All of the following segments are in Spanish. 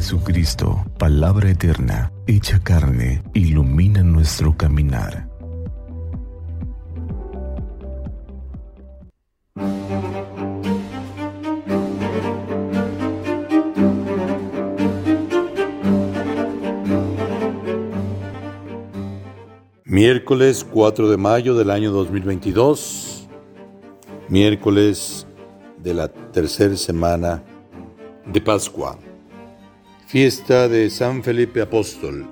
Jesucristo, palabra eterna, hecha carne, ilumina nuestro caminar. Miércoles 4 de mayo del año 2022, miércoles de la tercera semana de Pascua, fiesta de San Felipe Apóstol,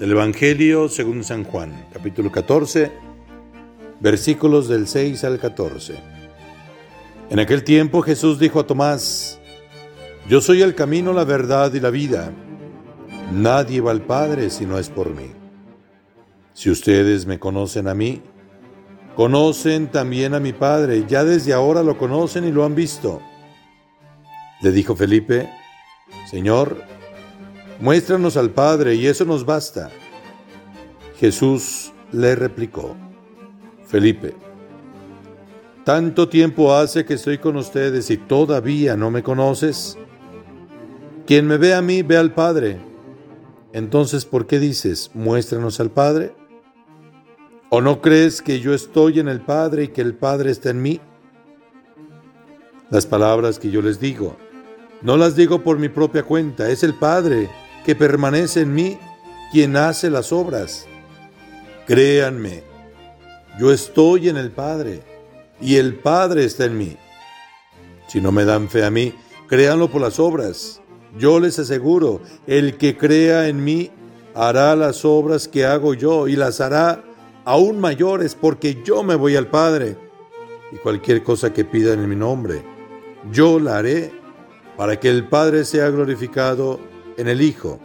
del Evangelio según San Juan, capítulo 14, versículos del 6 al 14. En aquel tiempo Jesús dijo a Tomás, Yo soy el camino, la verdad y la vida. Nadie va al Padre si no es por mí. Si ustedes me conocen a mí, conocen también a mi Padre, ya desde ahora lo conocen y lo han visto. Le dijo Felipe, Señor, muéstranos al Padre y eso nos basta. Jesús le replicó, Felipe, ¿tanto tiempo hace que estoy con ustedes y todavía no me conoces? Quien me ve a mí, ve al Padre. Entonces, ¿por qué dices, muéstranos al Padre? ¿O no crees que yo estoy en el Padre y que el Padre está en mí? Las palabras que yo les digo, no las digo por mi propia cuenta, es el Padre que permanece en mí quien hace las obras. Créanme, yo estoy en el Padre y el Padre está en mí. Si no me dan fe a mí, créanlo por las obras. Yo les aseguro, el que crea en mí hará las obras que hago yo y las hará aún mayores, porque yo me voy al Padre. Y cualquier cosa que pidan en mi nombre, yo la haré para que el Padre sea glorificado en el Hijo.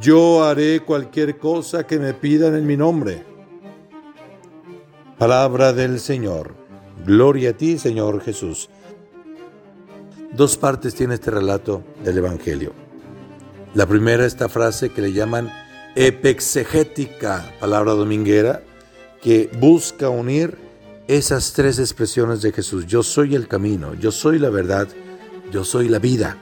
Yo haré cualquier cosa que me pidan en mi nombre. Palabra del Señor. Gloria a ti, Señor Jesús. Dos partes tiene este relato del Evangelio. La primera, esta frase que le llaman epexegética, palabra dominguera, que busca unir esas tres expresiones de Jesús. Yo soy el camino, yo soy la verdad, yo soy la vida.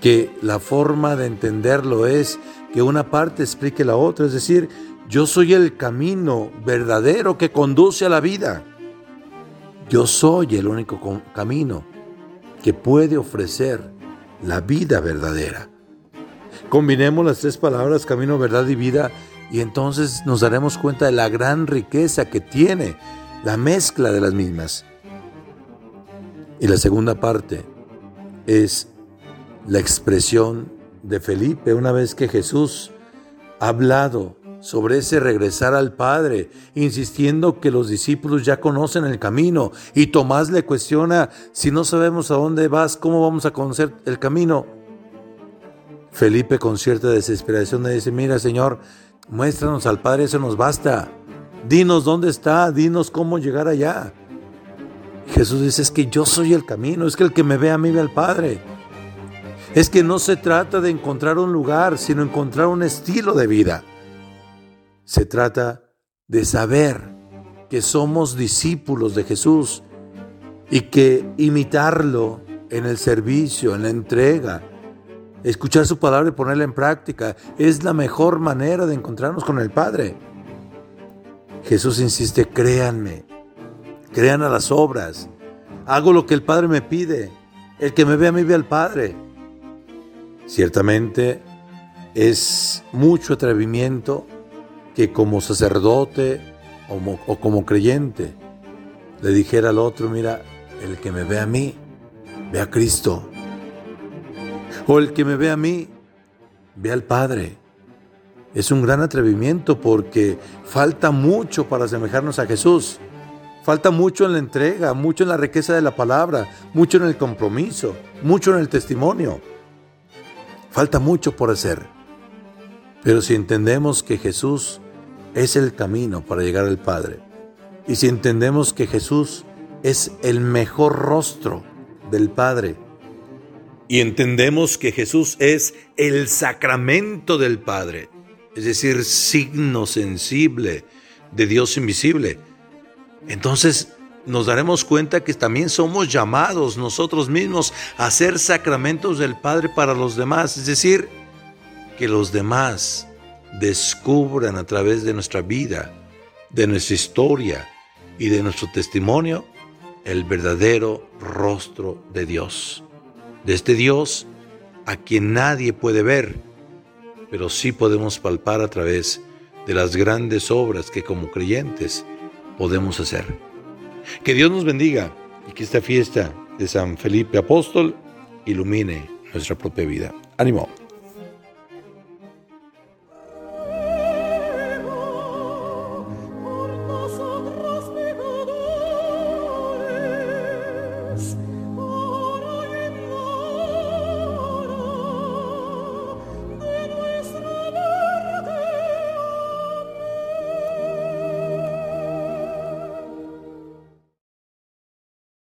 Que la forma de entenderlo es que una parte explique la otra, es decir, yo soy el camino verdadero que conduce a la vida. Yo soy el único camino que puede ofrecer la vida verdadera. Combinemos las tres palabras, camino, verdad y vida, y entonces nos daremos cuenta de la gran riqueza que tiene la mezcla de las mismas. Y la segunda parte es la expresión de Felipe una vez que Jesús ha hablado sobre ese regresar al Padre, insistiendo que los discípulos ya conocen el camino. Y Tomás le cuestiona, si no sabemos a dónde vas, ¿cómo vamos a conocer el camino? Felipe con cierta desesperación le dice, mira Señor, Muéstranos al Padre, eso nos basta. Dinos dónde está, dinos cómo llegar allá. Jesús dice, es que yo soy el camino, es que el que me ve a mí ve al Padre. Es que no se trata de encontrar un lugar, sino encontrar un estilo de vida. Se trata de saber que somos discípulos de Jesús y que imitarlo en el servicio, en la entrega, Escuchar su palabra y ponerla en práctica es la mejor manera de encontrarnos con el Padre. Jesús insiste, créanme, crean a las obras, hago lo que el Padre me pide, el que me ve a mí ve al Padre. Ciertamente es mucho atrevimiento que como sacerdote o, como creyente le dijera al otro, mira, el que me ve a mí, ve a Cristo. O el que me ve a mí, ve al Padre. Es un gran atrevimiento porque falta mucho para asemejarnos a Jesús. Falta mucho en la entrega, mucho en la riqueza de la palabra, mucho en el compromiso, mucho en el testimonio. Falta mucho por hacer. Pero si entendemos que Jesús es el camino para llegar al Padre, y si entendemos que Jesús es el mejor rostro del Padre, y entendemos que Jesús es el sacramento del Padre, es decir, signo sensible de Dios invisible. Entonces nos daremos cuenta que también somos llamados nosotros mismos a ser sacramentos del Padre para los demás, es decir, que los demás descubran a través de nuestra vida, de nuestra historia y de nuestro testimonio el verdadero rostro de Dios. De este Dios a quien nadie puede ver, pero sí podemos palpar a través de las grandes obras que como creyentes podemos hacer. Que Dios nos bendiga y que esta fiesta de San Felipe Apóstol ilumine nuestra propia vida. Ánimo.